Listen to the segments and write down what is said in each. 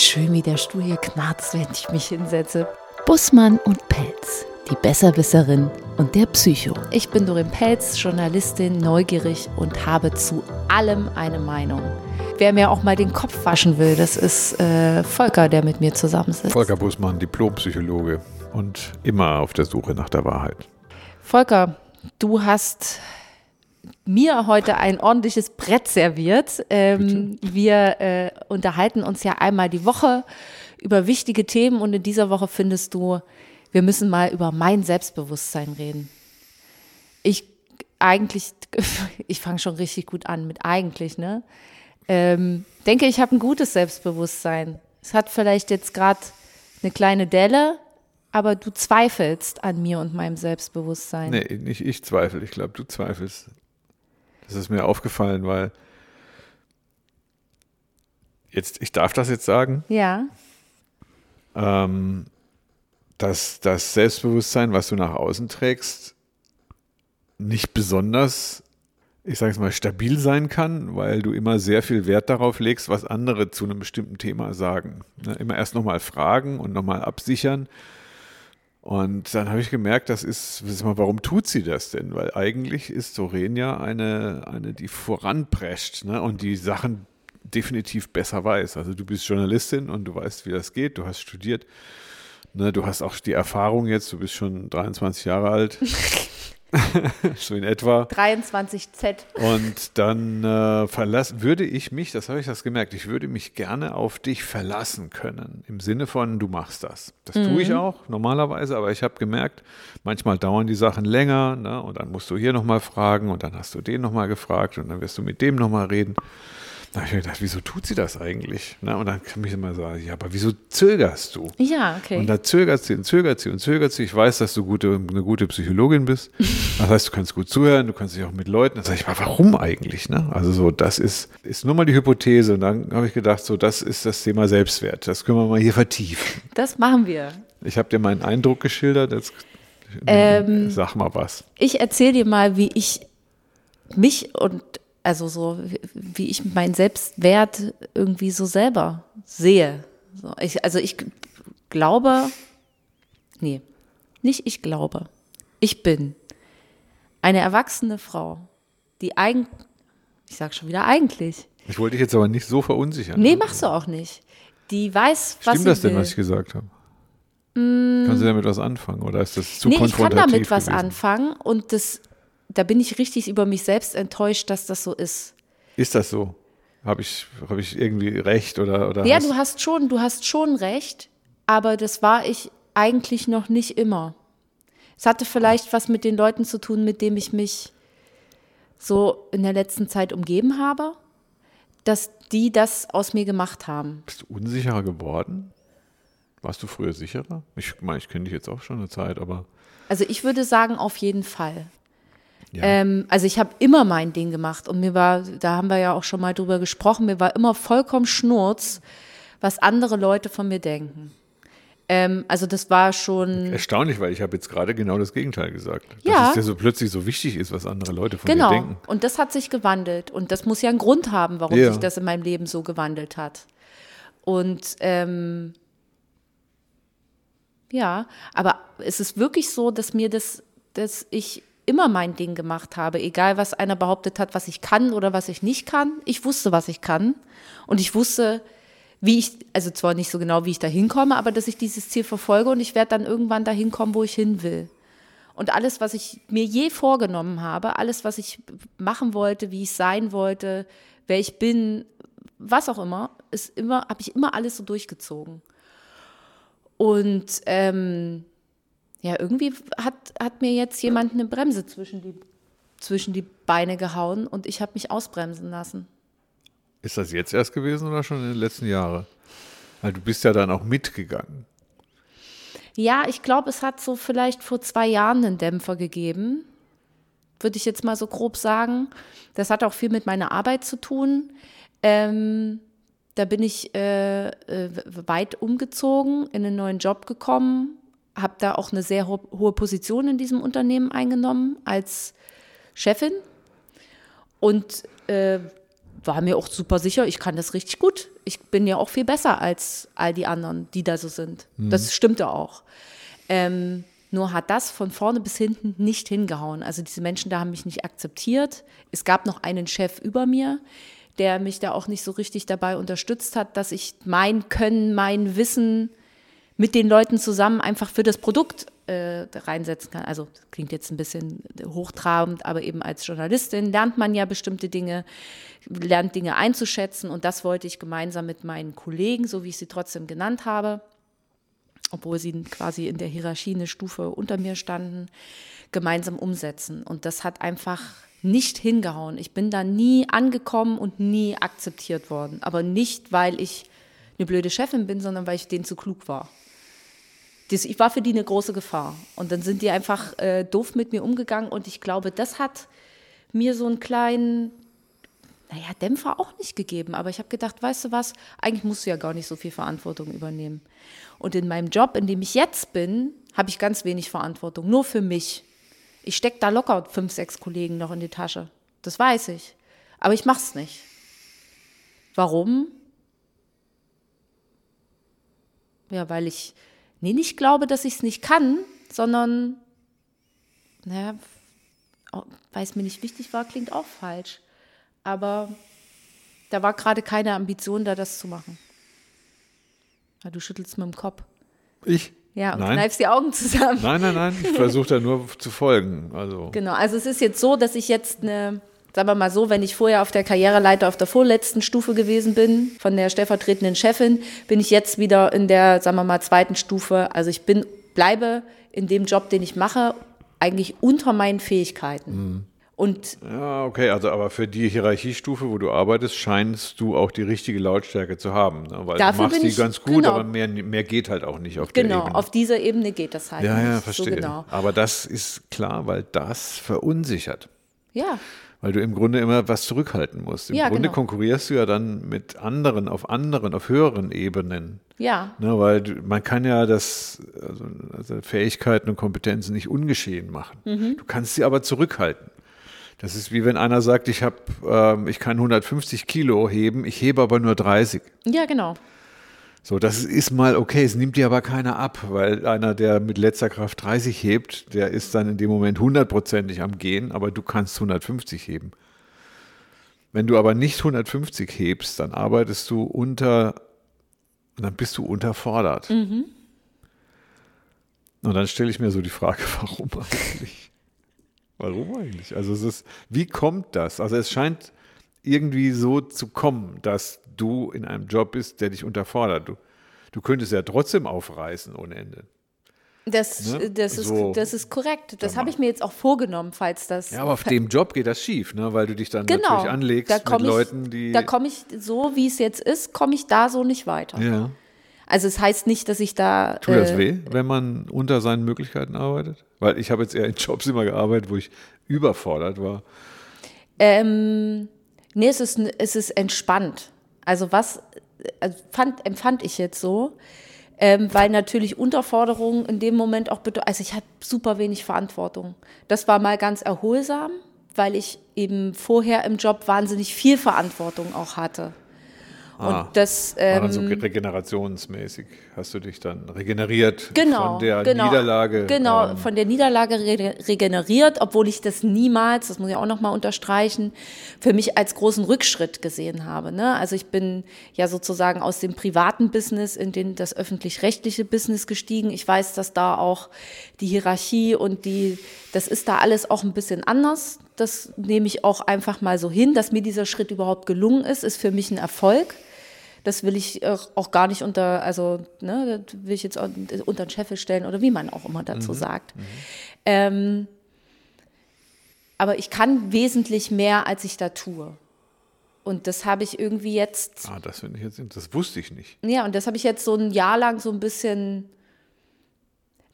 schön, wie der Stuhl hier knarzt, wenn ich mich hinsetze. Bussmann und Pelz, die Besserwisserin und der Psycho. Ich bin Dorin Pelz, Journalistin, neugierig und habe zu allem eine Meinung. Wer mir auch mal den Kopf waschen will, das ist äh, Volker, der mit mir zusammensitzt. Volker Bussmann, Diplompsychologe und immer auf der Suche nach der Wahrheit. Volker, du hast mir heute ein ordentliches Brett serviert. Ähm, wir äh, unterhalten uns ja einmal die Woche über wichtige Themen und in dieser Woche findest du, wir müssen mal über mein Selbstbewusstsein reden. Ich eigentlich, ich fange schon richtig gut an mit eigentlich, ne? Ähm, denke, ich habe ein gutes Selbstbewusstsein. Es hat vielleicht jetzt gerade eine kleine Delle, aber du zweifelst an mir und meinem Selbstbewusstsein. Nee, nicht ich zweifle, ich glaube, du zweifelst. Das ist mir aufgefallen, weil jetzt, ich darf das jetzt sagen, Ja. ähm, dass das Selbstbewusstsein, was du nach außen trägst, nicht besonders, ich sage es mal, stabil sein kann, weil du immer sehr viel Wert darauf legst, was andere zu einem bestimmten Thema sagen. Ne, immer erst nochmal fragen und nochmal absichern. Und dann habe ich gemerkt, das ist, mal, warum tut sie das denn? Weil eigentlich ist Soren ja eine, eine die voranprescht ne? und die Sachen definitiv besser weiß. Also du bist Journalistin und du weißt, wie das geht, du hast studiert, ne? du hast auch die Erfahrung jetzt, du bist schon 23 Jahre alt, so in etwa. 23Z. Und dann äh, verlass, würde ich mich, das habe ich das gemerkt, ich würde mich gerne auf dich verlassen können. Im Sinne von, du machst das. Das tue ich auch normalerweise, aber ich habe gemerkt, manchmal dauern die Sachen länger ne? und dann musst du hier nochmal fragen und dann hast du den nochmal gefragt und dann wirst du mit dem nochmal reden. Da habe ich mir gedacht, wieso tut sie das eigentlich? Ne? Und dann kann ich immer sagen, ja, aber wieso zögerst du? Ja, okay. Und da zögert sie und zögert sie und zögert sie. Ich weiß, dass du gute, eine gute Psychologin bist. Das heißt, du kannst gut zuhören, du kannst dich auch mit Leuten. Dann sage ich, aber warum eigentlich? Ne? Also so, das ist, ist nur mal die Hypothese. Und dann habe ich gedacht, so, das ist das Thema Selbstwert. Das können wir mal hier vertiefen. Das machen wir. Ich habe dir meinen Eindruck geschildert. Jetzt Ähm, sag mal was. Ich erzähle dir mal, wie ich mich und also so, wie- ich meinen Selbstwert irgendwie so selber sehe. So, ich, also ich glaube, nee, nicht ich glaube. Ich bin eine erwachsene Frau, die eigen, ich sag schon wieder eigentlich. Ich wollte dich jetzt aber nicht so verunsichern. Nee, machst du auch nicht. Die weiß, was Stimmt das denn, will. was ich gesagt habe? Kannst du damit was anfangen oder ist das zu nee, ich kann konfrontativ damit was gewesen? anfangen und das, da bin ich richtig über mich selbst enttäuscht, dass das so ist. Ist das so? Habe ich, hab ich irgendwie recht oder, oder Ja, hast- du hast schon, du hast schon recht, aber das war ich eigentlich noch nicht immer. Es hatte vielleicht was mit den Leuten zu tun, mit denen ich mich so in der letzten Zeit umgeben habe, dass die das aus mir gemacht haben. Bist du unsicherer geworden? Warst du früher sicherer? Ich meine, ich kenne dich jetzt auch schon eine Zeit, aber Also ich würde sagen, auf jeden Fall. Ja. Ähm, also ich habe immer mein Ding gemacht und mir war, da haben wir ja auch schon mal drüber gesprochen, mir war immer vollkommen Schnurz, was andere Leute von mir denken. Ähm, also das war schon, erstaunlich, weil ich habe jetzt gerade genau das Gegenteil gesagt. Ja. Dass es dir so plötzlich so wichtig ist, was andere Leute von genau. denken. Und das hat sich gewandelt und das muss ja einen Grund haben, warum Ja. sich das in meinem Leben so gewandelt hat. Und ähm, ja, aber es ist wirklich so, dass mir das, dass ich immer mein Ding gemacht habe, egal was einer behauptet hat, was ich kann oder was ich nicht kann. Ich wusste, was ich kann und ich wusste, wie ich, also zwar nicht so genau, wie ich da hinkomme, aber dass ich dieses Ziel verfolge und ich werde dann irgendwann dahin kommen, wo ich hin will. Und alles, was ich mir je vorgenommen habe, alles, was ich machen wollte, wie ich sein wollte, wer ich bin, was auch immer, ist immer, habe ich immer alles so durchgezogen. Und ähm, ja, irgendwie hat, hat mir jetzt jemand eine Bremse zwischen die, zwischen die Beine gehauen und ich habe mich ausbremsen lassen. Ist das jetzt erst gewesen oder schon in den letzten Jahren? Weil du bist ja dann auch mitgegangen. Ja, ich glaube, es hat so vielleicht vor zwei Jahren einen Dämpfer gegeben. Würde ich jetzt mal so grob sagen. Das hat auch viel mit meiner Arbeit zu tun. Ähm, da bin ich äh, äh, weit umgezogen, in einen neuen Job gekommen, habe da auch eine sehr ho hohe Position in diesem Unternehmen eingenommen als Chefin und äh, war mir auch super sicher, ich kann das richtig gut. Ich bin ja auch viel besser als all die anderen, die da so sind. Mhm. Das stimmte auch. Ähm, nur hat das von vorne bis hinten nicht hingehauen. Also diese Menschen da haben mich nicht akzeptiert. Es gab noch einen Chef über mir, der mich da auch nicht so richtig dabei unterstützt hat, dass ich mein Können, mein Wissen mit den Leuten zusammen einfach für das Produkt äh, reinsetzen kann. Also klingt jetzt ein bisschen hochtrabend, aber eben als Journalistin lernt man ja bestimmte Dinge, lernt Dinge einzuschätzen und das wollte ich gemeinsam mit meinen Kollegen, so wie ich sie trotzdem genannt habe, obwohl sie quasi in der Hierarchie eine Stufe unter mir standen, gemeinsam umsetzen. Und das hat einfach nicht hingehauen. Ich bin da nie angekommen und nie akzeptiert worden. Aber nicht, weil ich eine blöde Chefin bin, sondern weil ich denen zu klug war. Das, ich war für die eine große Gefahr. Und dann sind die einfach äh, doof mit mir umgegangen. Und ich glaube, das hat mir so einen kleinen, naja, Dämpfer auch nicht gegeben. Aber ich habe gedacht, weißt du was, eigentlich musst du ja gar nicht so viel Verantwortung übernehmen. Und in meinem Job, in dem ich jetzt bin, habe ich ganz wenig Verantwortung, nur für mich. Ich stecke da locker fünf, sechs Kollegen noch in die Tasche. Das weiß ich. Aber ich mache es nicht. Warum? Ja, weil ich, nee, nicht glaube, dass ich es nicht kann, sondern, naja, weil es mir nicht wichtig war, klingt auch falsch. Aber da war gerade keine Ambition da, das zu machen. Ja, du schüttelst mit dem Kopf. Ich? Ja, und nein. kneifst die Augen zusammen. Nein, nein, nein, ich versuche da nur zu folgen. Also. Genau, also es ist jetzt so, dass ich jetzt eine, sagen wir mal so, wenn ich vorher auf der Karriereleiter auf der vorletzten Stufe gewesen bin, von der stellvertretenden Chefin, bin ich jetzt wieder in der, sagen wir mal, zweiten Stufe. Also ich bin, bleibe in dem Job, den ich mache, eigentlich unter meinen Fähigkeiten. Mhm. Und ja, okay, also aber für die Hierarchiestufe, wo du arbeitest, scheinst du auch die richtige Lautstärke zu haben. Ne? Weil du machst die ich, ganz gut, genau. aber mehr, mehr geht halt auch nicht auf genau, der Ebene. Genau, auf dieser Ebene geht das halt ja, nicht. Ja, verstehe. So genau. Aber das ist klar, weil das verunsichert. Ja. Weil du im Grunde immer was zurückhalten musst. Im ja, Grunde genau. konkurrierst du ja dann mit anderen, auf anderen, auf höheren Ebenen. Ja. Ne, weil du, man kann ja das, also, also Fähigkeiten und Kompetenzen nicht ungeschehen machen. Mhm. Du kannst sie aber zurückhalten. Das ist wie wenn einer sagt, ich habe, ähm, ich kann 150 Kilo heben, ich hebe aber nur 30. Ja, genau. So, das ist mal okay, es nimmt dir aber keiner ab, weil einer, der mit letzter Kraft 30 hebt, der ist dann in dem Moment hundertprozentig am Gehen, aber du kannst 150 heben. Wenn du aber nicht 150 hebst, dann arbeitest du unter, dann bist du unterfordert. Mhm. Und dann stelle ich mir so die Frage, warum eigentlich? Warum eigentlich? Also es ist, wie kommt das? Also es scheint irgendwie so zu kommen, dass du in einem Job bist, der dich unterfordert. Du, du könntest ja trotzdem aufreißen ohne Ende. Das, ne? das, ist, so, das ist korrekt. Das habe ich mir jetzt auch vorgenommen, falls das. Ja, aber auf dem Job geht das schief, ne? weil du dich dann genau, natürlich anlegst mit ich, Leuten, die. Da komme ich, so wie es jetzt ist, komme ich da so nicht weiter. Ja. Also es heißt nicht, dass ich da. Tut das äh, weh, wenn man unter seinen Möglichkeiten arbeitet? Weil ich habe jetzt eher in Jobs immer gearbeitet, wo ich überfordert war. Ähm, nee, es ist, es ist entspannt. Also was also fand, empfand ich jetzt so, ähm, weil natürlich Unterforderung in dem Moment auch bedeutet, also ich hatte super wenig Verantwortung. Das war mal ganz erholsam, weil ich eben vorher im Job wahnsinnig viel Verantwortung auch hatte. Ah, und das ähm, war dann so regenerationsmäßig. Hast du dich dann regeneriert genau, von der genau, Niederlage? Genau, ähm, von der Niederlage re regeneriert, obwohl ich das niemals, das muss ich auch nochmal unterstreichen, für mich als großen Rückschritt gesehen habe. Ne? Also ich bin ja sozusagen aus dem privaten Business in den, das öffentlich-rechtliche Business gestiegen. Ich weiß, dass da auch die Hierarchie und die, das ist da alles auch ein bisschen anders. Das nehme ich auch einfach mal so hin, dass mir dieser Schritt überhaupt gelungen ist, ist für mich ein Erfolg. Das will ich auch gar nicht unter, also ne, das will ich jetzt unter den Scheffel stellen oder wie man auch immer dazu mhm. sagt. Mhm. Ähm, aber ich kann wesentlich mehr, als ich da tue. Und das habe ich irgendwie jetzt. Ah, das finde ich jetzt, das wusste ich nicht. Ja, und das habe ich jetzt so ein Jahr lang so ein bisschen,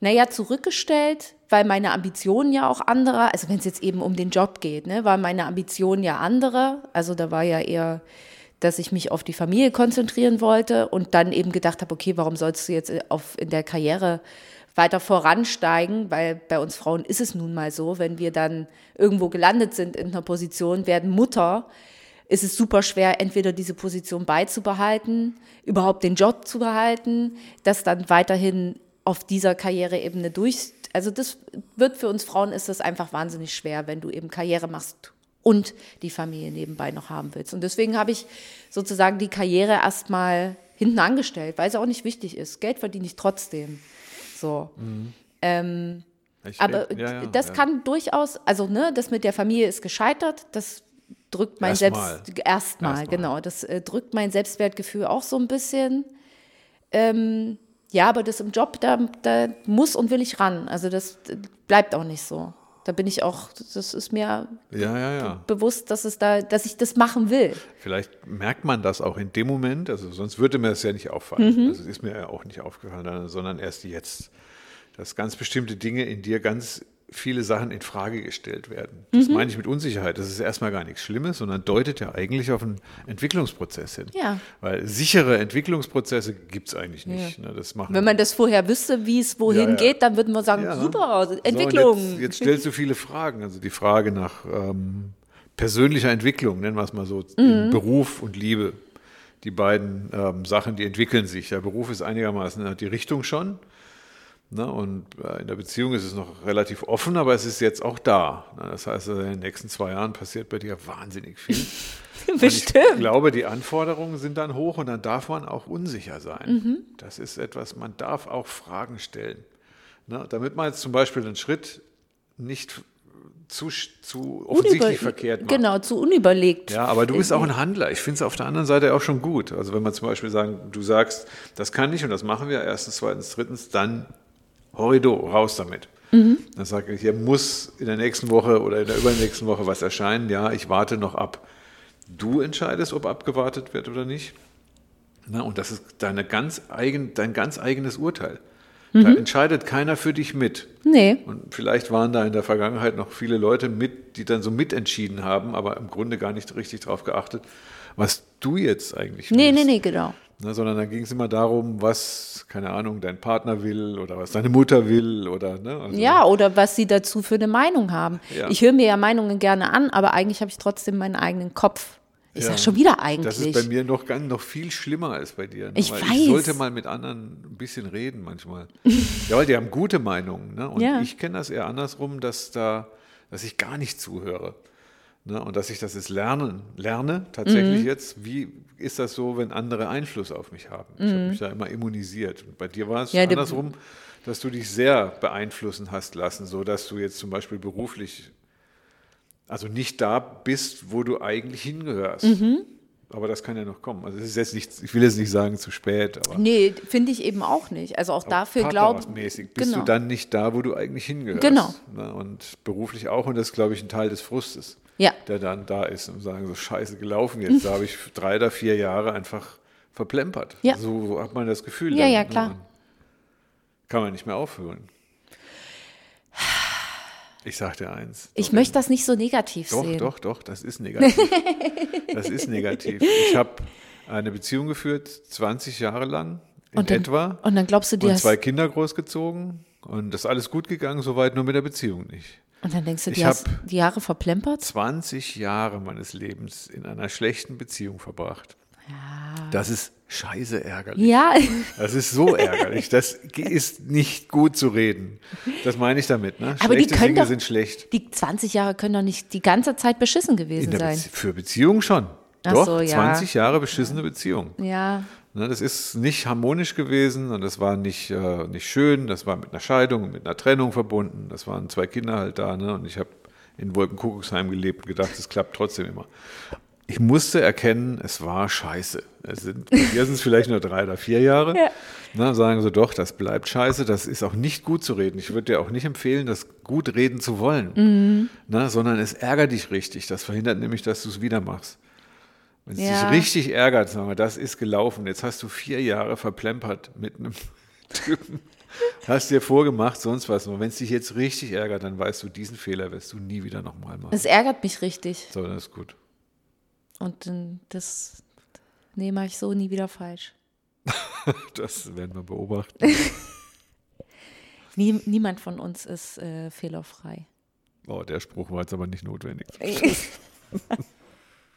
naja, zurückgestellt, weil meine Ambitionen ja auch andere, also wenn es jetzt eben um den Job geht, ne, war meine Ambitionen ja andere. Also da war ja eher dass ich mich auf die Familie konzentrieren wollte und dann eben gedacht habe, okay, warum sollst du jetzt auf, in der Karriere weiter voransteigen, weil bei uns Frauen ist es nun mal so, wenn wir dann irgendwo gelandet sind in einer Position, werden Mutter, ist es super schwer, entweder diese Position beizubehalten, überhaupt den Job zu behalten, das dann weiterhin auf dieser Karriereebene durch. Also das wird für uns Frauen ist das einfach wahnsinnig schwer, wenn du eben Karriere machst und die Familie nebenbei noch haben willst. Und deswegen habe ich sozusagen die Karriere erstmal hinten angestellt, weil es auch nicht wichtig ist. Geld verdiene ich trotzdem. So. Mhm. Ähm, aber ja, ja, das ja. kann durchaus, also ne, das mit der Familie ist gescheitert, das drückt mein erstmal. Selbst erstmal, erst genau, das äh, drückt mein Selbstwertgefühl auch so ein bisschen. Ähm, ja, aber das im Job, da, da muss und will ich ran. Also das bleibt auch nicht so. Da bin ich auch, das ist mir ja, ja, ja. bewusst, dass es da, dass ich das machen will. Vielleicht merkt man das auch in dem Moment, also sonst würde mir das ja nicht auffallen. Mhm. Das ist mir ja auch nicht aufgefallen, sondern erst jetzt, dass ganz bestimmte Dinge in dir ganz viele Sachen in Frage gestellt werden. Das mhm. meine ich mit Unsicherheit. Das ist erstmal gar nichts Schlimmes, sondern deutet ja eigentlich auf einen Entwicklungsprozess hin. Ja. Weil sichere Entwicklungsprozesse gibt es eigentlich nicht. Ja. Ne? Das machen Wenn man das vorher wüsste, wie es wohin ja, geht, dann würden wir sagen, super, Entwicklung. So, jetzt, jetzt, stellst du viele Fragen. Also die Frage nach ähm, persönlicher Entwicklung, nennen wir es mal so, mhm. Beruf und Liebe. Die beiden ähm, Sachen, die entwickeln sich. Der Beruf ist einigermaßen, hat die Richtung schon. Ne, und äh, in der Beziehung ist es noch relativ offen, aber es ist jetzt auch da. Ne, das heißt, in den nächsten zwei Jahren passiert bei dir wahnsinnig viel. Bestimmt. ich glaube, die Anforderungen sind dann hoch und dann darf man auch unsicher sein. Mhm. Das ist etwas, man darf auch Fragen stellen. Ne, damit man jetzt zum Beispiel einen Schritt nicht zu, zu offensichtlich Unüber verkehrt macht. Genau, zu unüberlegt. Ja, aber du bist auch ein Handler. Ich finde es auf der anderen Seite auch schon gut. Also wenn man zum Beispiel sagen, du sagst, das kann ich und das machen wir, erstens, zweitens, drittens, dann Horrido, raus damit. Mhm. Dann sage ich, hier muss in der nächsten Woche oder in der übernächsten Woche was erscheinen. Ja, ich warte noch ab. Du entscheidest, ob abgewartet wird oder nicht. Na, und das ist deine ganz eigen, dein ganz eigenes Urteil. Mhm. Da entscheidet keiner für dich mit. Nee. Und vielleicht waren da in der Vergangenheit noch viele Leute mit, die dann so mitentschieden haben, aber im Grunde gar nicht richtig darauf geachtet, was du jetzt eigentlich willst. Nee, nee, nee, genau. Ne, sondern da ging es immer darum, was, keine Ahnung, dein Partner will oder was deine Mutter will oder ne? Also ja, oder was sie dazu für eine Meinung haben. Ja. Ich höre mir ja Meinungen gerne an, aber eigentlich habe ich trotzdem meinen eigenen Kopf. Ich ja, sage schon wieder eigentlich. Das ist bei mir noch, ganz, noch viel schlimmer als bei dir. Ne? Ich weil weiß. Ich sollte mal mit anderen ein bisschen reden manchmal. ja, weil die haben gute Meinungen. Ne? Und ja. ich kenne das eher andersrum, dass da, dass ich gar nicht zuhöre. Ne? Und dass ich das jetzt lernen, lerne, tatsächlich mhm. jetzt, wie ist das so, wenn andere Einfluss auf mich haben? Ich mhm. habe mich da immer immunisiert. Und bei dir war es ja, andersrum, dass du dich sehr beeinflussen hast lassen, so dass du jetzt zum Beispiel beruflich, also nicht da bist, wo du eigentlich hingehörst. Mhm. Aber das kann ja noch kommen. Also es ist jetzt nicht, ich will jetzt nicht sagen zu spät, aber. Nee, finde ich eben auch nicht. Also auch dafür glaube ich. Bist genau. du dann nicht da, wo du eigentlich hingehörst. Genau. Ne? Und beruflich auch, und das ist, glaube ich, ein Teil des Frustes ja. der dann da ist und sagen, so scheiße gelaufen jetzt. Da habe ich drei oder vier Jahre einfach verplempert. Ja. So hat man das Gefühl. Ja, dann, ja, ne? klar. Kann man nicht mehr aufhören. Ich sag dir eins. Ich möchte das nicht so negativ doch, sehen. Doch, doch, doch, das ist negativ. das ist negativ. Ich habe eine Beziehung geführt, 20 Jahre lang in und dann, etwa. Und dann glaubst du dir. Und zwei Kinder großgezogen. Und das ist alles gut gegangen, soweit nur mit der Beziehung nicht. Und dann denkst du, die hast die Jahre verplempert? 20 Jahre meines Lebens in einer schlechten Beziehung verbracht. Ja. Das ist scheiße ärgerlich. Ja. Das ist so ärgerlich. Das ist nicht gut zu reden. Das meine ich damit. Ne? Aber Schlechte die können Dinge doch, sind schlecht. Die 20 Jahre können doch nicht die ganze Zeit beschissen gewesen sein. für Beziehungen schon. Ach doch, so, ja. 20 Jahre beschissene Beziehung. Ja. Ne, das ist nicht harmonisch gewesen und das war nicht, äh, nicht schön. Das war mit einer Scheidung und mit einer Trennung verbunden. Das waren zwei Kinder halt da. Ne? Und ich habe in Wolkenkuckucksheim gelebt und gedacht, es klappt trotzdem immer. Ich musste erkennen, es war scheiße. Es sind, hier sind es vielleicht nur drei oder vier Jahre. Ja. Na, sagen sie doch, das bleibt scheiße, das ist auch nicht gut zu reden. Ich würde dir auch nicht empfehlen, das gut reden zu wollen, mhm. na, sondern es ärgert dich richtig. Das verhindert nämlich, dass du es wieder machst. Wenn es ja. dich richtig ärgert, sagen wir, das ist gelaufen. Jetzt hast du vier Jahre verplempert mit einem Typen. Hast dir vorgemacht, sonst was. Und wenn es dich jetzt richtig ärgert, dann weißt du, diesen Fehler wirst du nie wieder nochmal machen. Es ärgert mich richtig. So, das ist gut. Und das nehme ich so nie wieder falsch. das werden wir beobachten. Nie, niemand von uns ist äh, fehlerfrei. Oh, der Spruch war jetzt aber nicht notwendig.